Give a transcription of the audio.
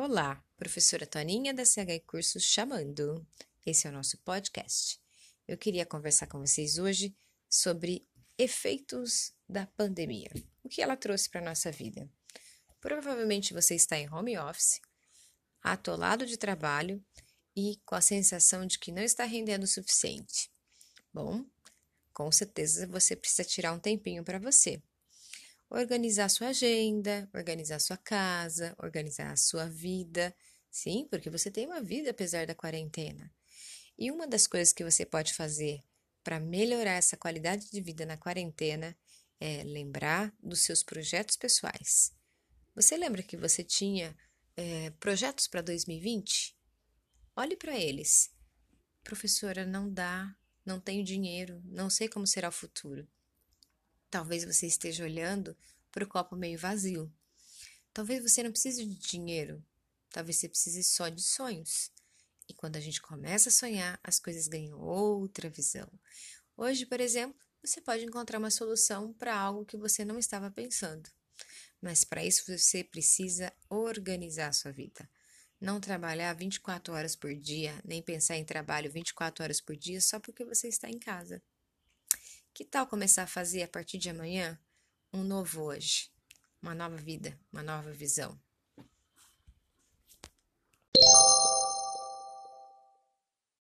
Olá, professora Toninha da CH Cursos chamando. Esse é o nosso podcast. Eu queria conversar com vocês hoje sobre efeitos da pandemia. O que ela trouxe para a nossa vida? Provavelmente você está em home office, atolado de trabalho e com a sensação de que não está rendendo o suficiente. Bom, com certeza você precisa tirar um tempinho para você organizar sua agenda, organizar sua casa, organizar a sua vida. Sim, porque você tem uma vida apesar da quarentena. E uma das coisas que você pode fazer para melhorar essa qualidade de vida na quarentena é lembrar dos seus projetos pessoais. Você lembra que você tinha é, projetos para 2020? Olhe para eles. Professora, não dá, não tenho dinheiro, não sei como será o futuro. Talvez você esteja olhando para o copo meio vazio. Talvez você não precise de dinheiro, talvez você precise só de sonhos. E quando a gente começa a sonhar, as coisas ganham outra visão. Hoje, por exemplo, você pode encontrar uma solução para algo que você não estava pensando. Mas para isso você precisa organizar a sua vida. Não trabalhar 24 horas por dia, nem pensar em trabalho 24 horas por dia só porque você está em casa. Que tal começar a fazer a partir de amanhã um novo hoje, uma nova vida, uma nova visão?